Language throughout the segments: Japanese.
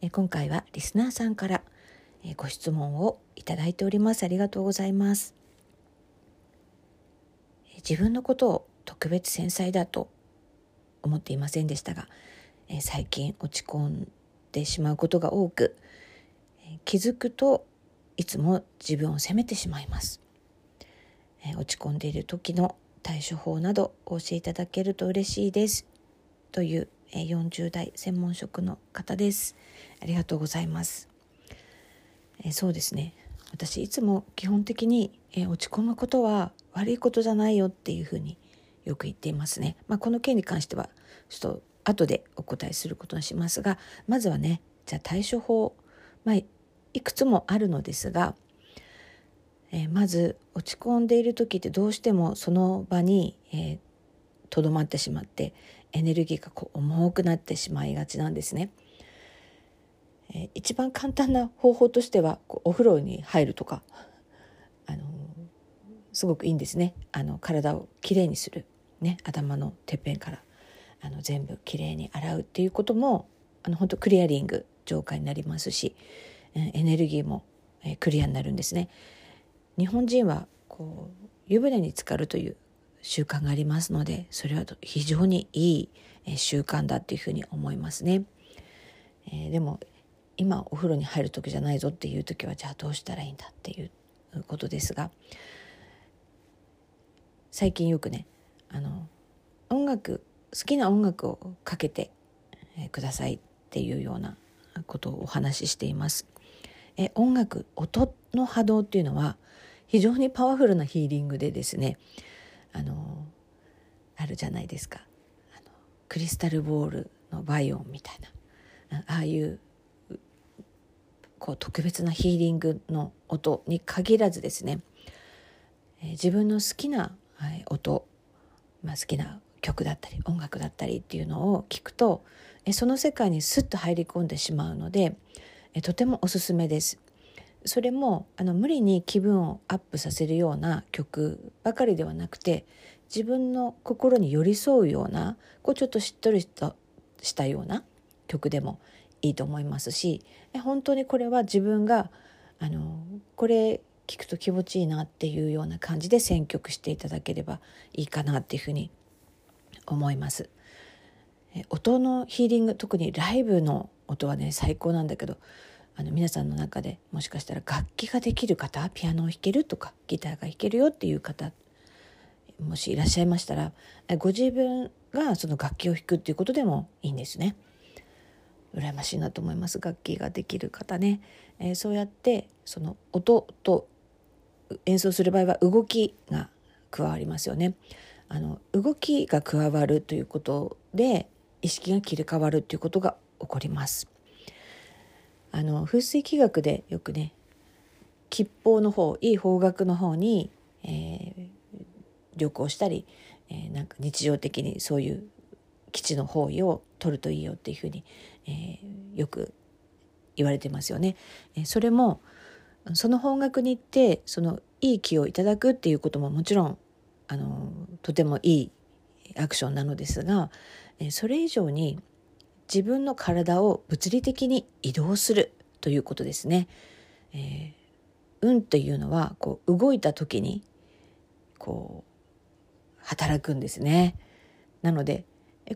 え今回はリスナーさんからえご質問をいただいております。ありがとうございます。自分のことを特別繊細だと思っていませんでしたがえ最近落ち込んでしまうことが多くえ気づくといつも自分を責めてしまいます。え落ち込んでいる時の対処法などお教えいただけると嬉しいです。という40代専門職の方です。ありがとうございます。えそうですね。私いつも基本的にえ落ち込むことは悪いことじゃないよっていうふうによく言っていますね。まあ、この件に関してはちょっと後でお答えすることにしますがまずはねじゃあ対処法まあいくつもあるのですがえー、まず落ち込んでいる時ってどうしてもその場にとど、えー、まってしまってエネルギーがこう重くなってしまいがちなんですね。えー、一番簡単な方法としてはこうお風呂に入るとか、あのー、すごくいいんですねあの体をきれいにする、ね、頭のてっぺんからあの全部きれいに洗うっていうこともあの本当クリアリング浄化になりますし、えエネルギーも、えクリアになるんですね。日本人はこう湯船に浸かるという習慣がありますのでそれは非常にいい習慣だっていうふうに思いますね。えー、でも今お風呂に入る時じゃないぞっていう時はじゃあどうしたらいいんだっていうことですが最近よくねあの音楽好きな音楽をかけてくださいっていうようなことをお話ししています。え音楽音の波動っていうのは非常にパワフルなヒーリングでですねあのあるじゃないですかあのクリスタルボールのバイオンみたいなああいうこう特別なヒーリングの音に限らずですね、えー、自分の好きな、はい、音、まあ、好きな曲だったり音楽だったりっていうのを聞くと、えー、その世界にスッと入り込んでしまうので、えー、とてもおすすめです。それもあの無理に気分をアップさせるような曲ばかりではなくて自分の心に寄り添うようなこうちょっとしっとりとしたような曲でもいいと思いますし本当にこれは自分があのこれ聞くと気持ちいいなっていうような感じで選曲していただければいいかなっていうふうに思います。音のヒーリング特にライブの音はね最高なんだけどあの皆さんの中でもしかしたら楽器ができる方ピアノを弾けるとかギターが弾けるよっていう方もしいらっしゃいましたらご自分がその楽器を弾くっていうことでもいいんですね。羨ましいなと思います。楽器ができる方ね、えー、そうやってその音と演奏する場合は動きが加わりますよね。あの動きが加わるということで意識が切り替わるということが起こります。あの風水気学でよくね吉報の方いい方角の方に、えー、旅行したり、えー、なんか日常的にそういう基地の方位を取るといいよっていうふうに、えー、よく言われてますよね。えー、それもその方角に行ってそのいい気をいただくっていうことももちろんあのとてもいいアクションなのですが、えー、それ以上に自分の体を物理的に移動するということですね。えー、運というのはこう動いた時にこう働くんですね。なので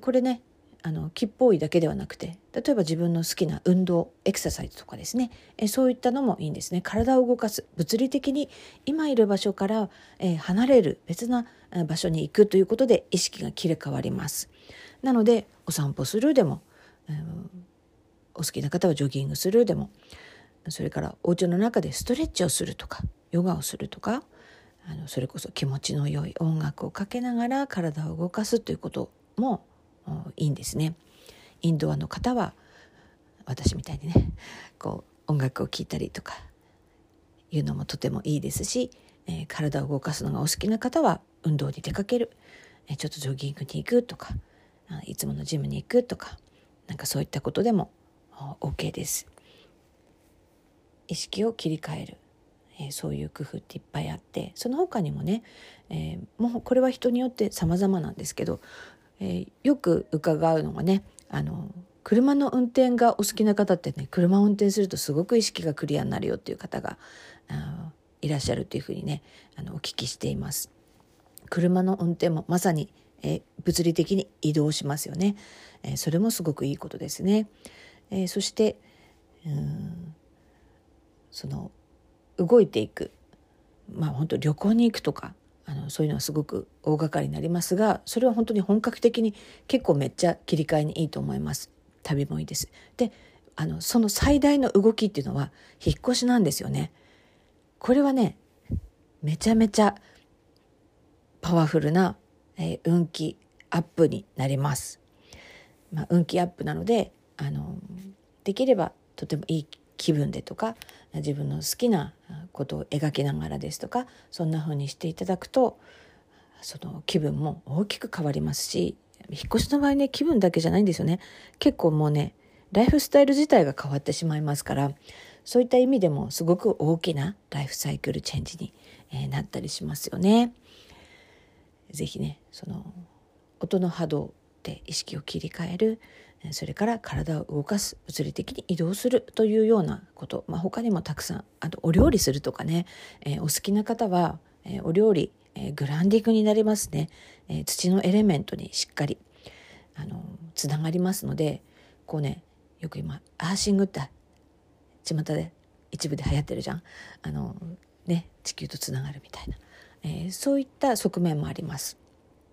これねあの吉報位だけではなくて例えば自分の好きな運動エクササイズとかですね。えそういったのもいいんですね。体を動かす物理的に今いる場所から、え離れる別な場所に行くということで意識が切り替わります。なのでお散歩するでもお好きな方はジョギングするでもそれからお家の中でストレッチをするとかヨガをするとかあのそれこそ気持ちの良い音楽をかけながら体を動かすということもいいんですね。インドアの方は私みたいにねこう音楽を聴いたりとかいうのもとてもいいですし、えー、体を動かすのがお好きな方は運動に出かける、えー、ちょっとジョギングに行くとかいつものジムに行くとかなんかそういったことでも OK です。意識を切り替える、えー、そういう工夫っていっぱいあってその他にもね、えー、もうこれは人によって様々なんですけど、えー、よく伺うのがねあの車の運転がお好きな方ってね車を運転するとすごく意識がクリアになるよっていう方がいらっしゃるというふうにねあのお聞きしています。車の運転もまさに、えー、物理的に移動しますよね、えー、それもすごくいいことですね。えー、そしてうんその動いていくまあ本当旅行に行くとかあのそういうのはすごく大掛かりになりますがそれは本当に本格的に結構めっちゃ切り替えにいいと思います。旅もいいです。であのその最大の動きっていうのは引っ越しなんですよね。これはねめちゃめちゃパワフルな、えー、運気アップになります、まあ、運気アップなのであのできればとてもいい気分でとか自分の好きなことを描きながらですとかそんな風にしていただくとその気分も大きく変わりますし引っ越しの場合ね気分だけじゃないんですよね結構もうねライフスタイル自体が変わってしまいますからそういった意味でもすごく大きなライフサイクルチェンジに、えなったりしますよね。ぜひねその音の波動で意識を切り替えるそれから体を動かす物理的に移動するというようなこと、まあ、他にもたくさんあとお料理するとかね、えー、お好きな方は、えー、お料理、えー、グランディングになりますね、え土のエレメントにしっかりつながりますのでこうねよく今アーシングって巷で一部で流行ってるじゃん。あの、ね、地球とつながるみたいな、えそういった側面もあります。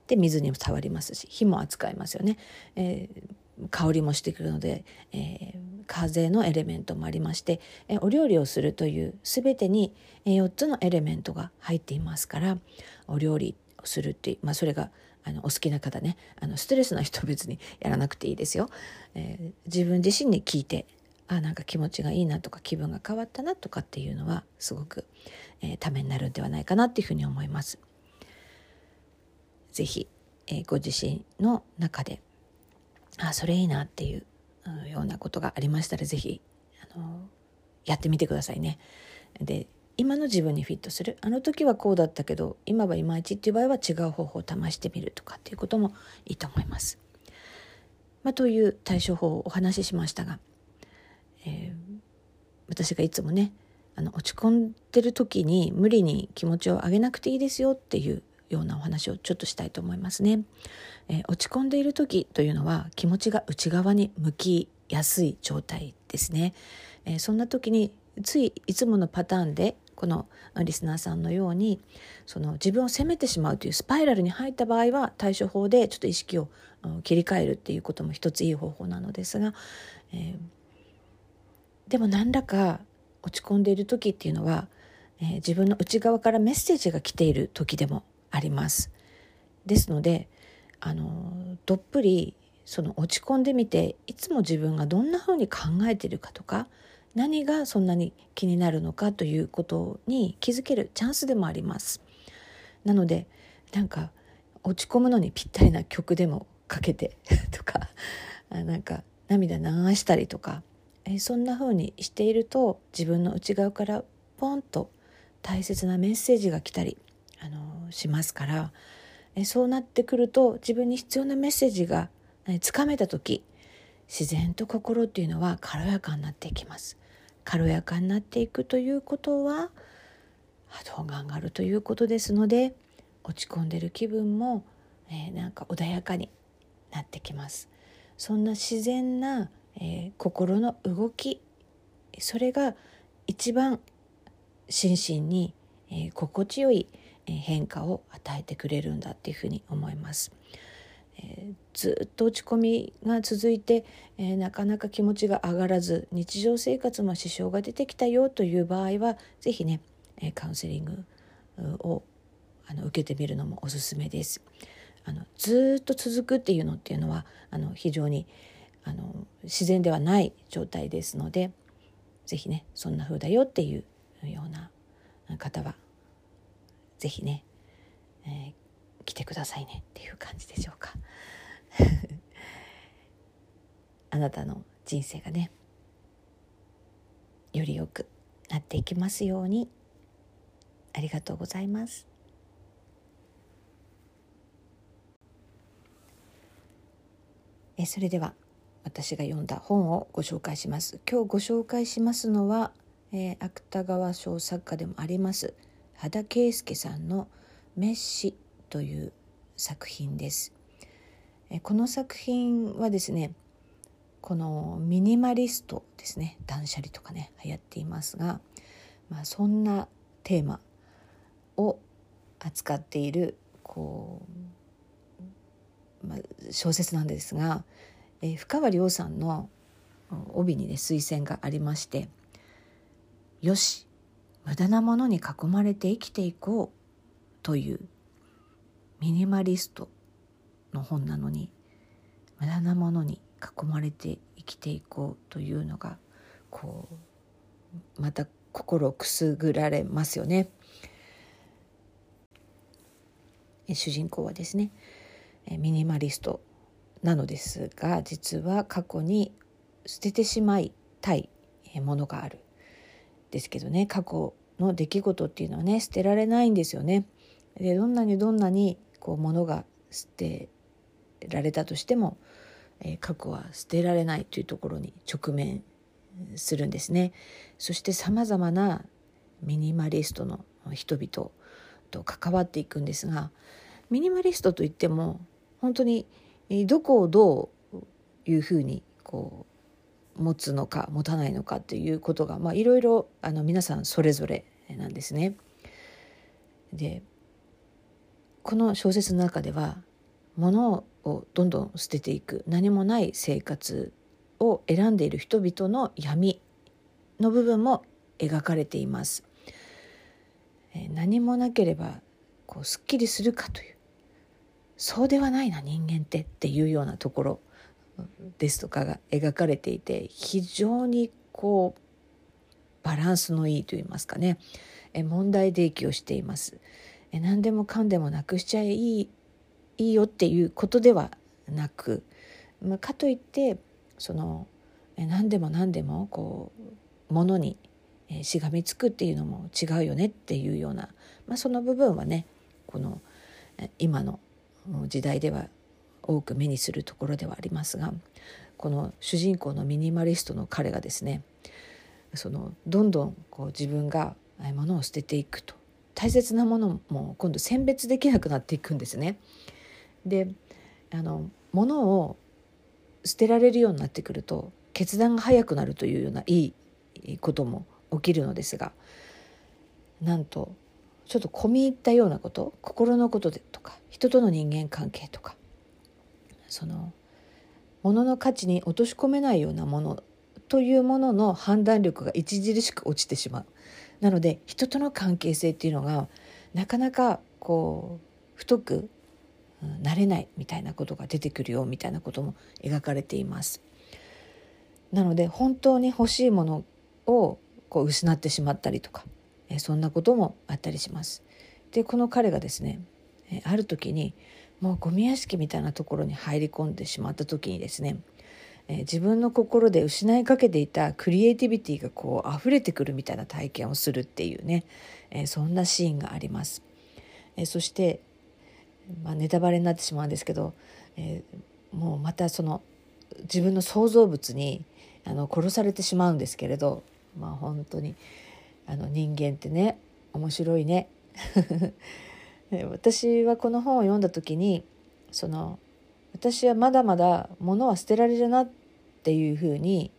で水にも触りますし火も扱いますよね。えー香りもしてくるので、えー、風のエレメントもありまして、え、お料理をするという全てにえ4つのエレメントが入っていますからお料理をするっていう、まあ、それがあのお好きな方ねあのストレスな人別に やらなくていいですよ。えー、自分自身に聞いてあなんか気持ちがいいなとか気分が変わったなとかっていうのはすごく、えー、ためになるんではないかなっていうふうに思います。ぜひ、えー、ご自身の中であそれいいなっていうようなことがありましたら是非あのやってみてくださいね。で今の自分にフィットするあの時はこうだったけど今はいまいちっていう場合は違う方法を試してみるとかっていうこともいいと思います。まあ、という対処法をお話ししましたが、えー、私がいつもねあの落ち込んでる時に無理に気持ちを上げなくていいですよっていうようなお話をちょっとしたいと思いますね。えー、落ち込んでいる時というのは気持ちが内側に向きやすい状態ですね。えー、そんな時についいつものパターンでこのリスナーさんのようにその自分を責めてしまうというスパイラルに入った場合は対処法でちょっと意識を切り替えるっていうことも一ついい方法なのですが、えー、でも何らか落ち込んでいる時っていうのは、えー、自分の内側からメッセージが来ている時でもあります。ですのであのどっぷりその落ち込んでみていつも自分がどんなふうに考えてるかとか何がそんなに気になるのかということに気づけるチャンスでもあります。なのでなんか落ち込むのにぴったりな曲でもかけて とかなんか涙流したりとかえそんな風にしていると自分の内側からポンと大切なメッセージが来たりあのしますからえそうなってくると自分に必要なメッセージがつかめた時自然と心っていうのは軽やかになっていきます。軽やかになっていくということは波動が上がるということですので落ち込んでる気分も、えー、なんか穏やかになってきます。そんな自然な、えー、心の動きそれが一番心身に、えー、心地よい変化を与えてくれるんだっていうふうに思います。えー、ずっと落ち込みが続いて、えー、なかなか気持ちが上がらず日常生活も支障が出てきたよという場合は是非ねカウンセリングをあの受けてみるのもおすすめです。あのずっと続くっていうのっていうのはあの非常にあの自然ではない状態ですので是非ねそんな風だよっていうような方は是非ね、えー、来てくださいねっていう感じでしょうか。あなたの人生がねより良くなっていきますようにありがとうございます。えそれでは私が読んだ本をご紹介します。今日ご紹介しますのは、えー、芥川賞作家でもあります羽田圭介さんの「メッシ」という作品です。この作品はですねこのミニマリストですね断捨離とかね流行っていますが、まあ、そんなテーマを扱っているこう、まあ、小説なんですが、えー、深川亮さんの帯にね推薦がありまして「よし無駄なものに囲まれて生きていこう」というミニマリストの本なのに無駄なものに囲まれて生きていこうというのがこうまた心をくすぐられますよね。主人公はですねミニマリストなのですが実は過去に捨ててしまいたいものがあるですけどね過去の出来事っていうのはね捨てられないんですよね。でどんなにどんなにこう物が捨てられたとしてもえ過去は捨てられないというところに直面するんですね。そしてさまざまなミニマリストの人々と関わっていくんですがミニマリストといっても本当にどこをどういうふうにこう持つのか持たないのかということが、まあ、いろいろあの皆さんそれぞれなんですね。でこの小説の中では物をどんどん捨てていく何もない生活を選んでいる人々の闇の部分も描かれています。え何もなければこうすっきりするかというそうではないな人間ってっていうようなところですとかが描かれていて非常にこうバランスのいいと言いますかねえ問題提起をしています。え何でもかんでもなくしちゃいいいいよっていうことではなく、まあ、かといってその何でも何でもこうものにしがみつくっていうのも違うよねっていうような、まあ、その部分はねこの今の時代では多く目にするところではありますがこの主人公のミニマリストの彼がですねそのどんどんこう自分が物を捨てていくと大切なものも今度選別できなくなっていくんですね。であの物を捨てられるようになってくると決断が早くなるというようないいことも起きるのですがなんとちょっと込み入ったようなこと心のことでとか人との人間関係とかその物の価値に落とし込めないようなものというものの判断力が著しく落ちてしまう。なので人との関係性っていうのがなかなかこう太くなれないみたいなことが出てくるよみたいなことも描かれています。なので本当に欲しいものをこう失ってしまったりとかそんなこともあったりします。でこの彼がですねある時にもうゴミ屋敷みたいなところに入り込んでしまった時にですね自分の心で失いかけていたクリエイティビティがこう溢れてくるみたいな体験をするっていうねそんなシーンがあります。そしてまあ、ネタバレになってしまうんですけど、え、もうまたその自分の創造物にあの殺されてしまうんですけれど、まあ、本当にあの人間ってね面白いね。私はこの本を読んだ時にその私はまだまだ物は捨てられるなっていうふうに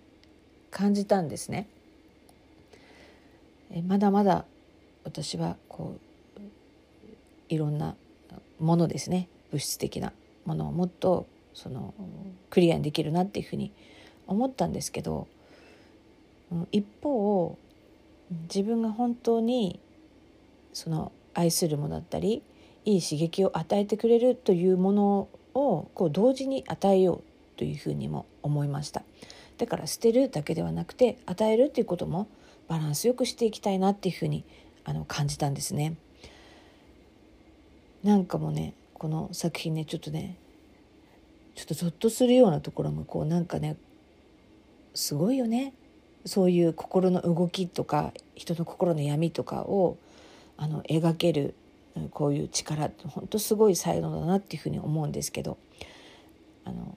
感じたんですね。まだまだ私はこういろんなものですね物質的なものをもっとそのクリアにできるなっていうふうに思ったんですけど一方自分が本当にその愛するものだったりいい刺激を与えてくれるというものをこう同時に与えようというふうにも思いました。だから捨てるだけではなくて与えるっていうこともバランスよくしていきたいなっていうふうにあの感じたんですね。なんかもねこの作品ねちょっとねちょっとゾッとするようなところもこうなんかねすごいよねそういう心の動きとか人の心の闇とかをあの描けるこういう力って本当すごい才能だなっていうふうに思うんですけどあの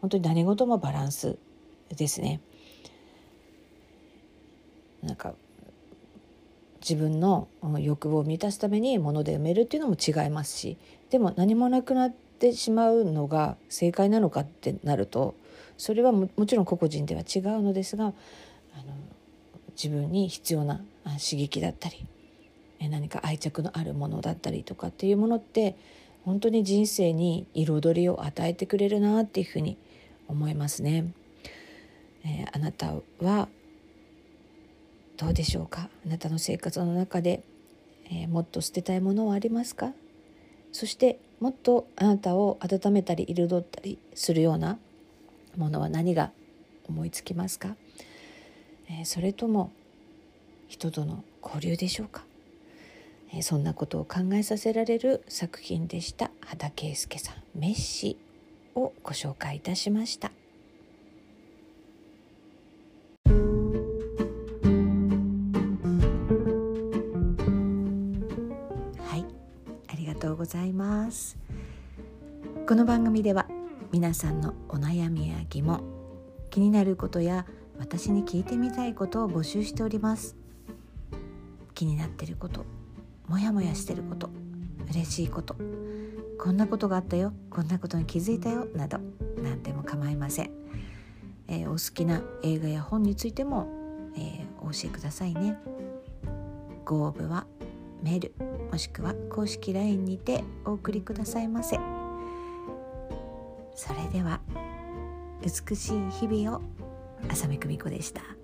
本当に何事もバランスですね。なんか自分の欲望を満たすために物で埋めるっていうのも違いますしでも何もなくなってしまうのが正解なのかってなるとそれはもちろん個々人では違うのですがあの自分に必要な刺激だったり何か愛着のあるものだったりとかっていうものって本当に人生に彩りを与えてくれるなっていうふうに思いますね。えー、あなたはどうでしょうか？あなたの生活の中で、えー、もっと捨てたいものはありますか？そしてもっとあなたを温めたり彩ったりするようなものは何が思いつきますか、えー、それとも人との交流でしょうか？そんなことを考えさせられる作品でした。羽田圭介さん「メッシ」をご紹介いたしました。はいありがとうございます。この番組では皆さんのお悩みや疑問気になることや私に聞いてみたいことを募集しております。気になっていることモヤモヤしてること嬉しいことこんなことがあったよこんなことに気づいたよなど何でも構いません、えー、お好きな映画や本についても、えー、お教えくださいね。ご応募はメールもしくは公式 LINE にてお送りくださいませ。それでは美しい日々を浅見久美子でした。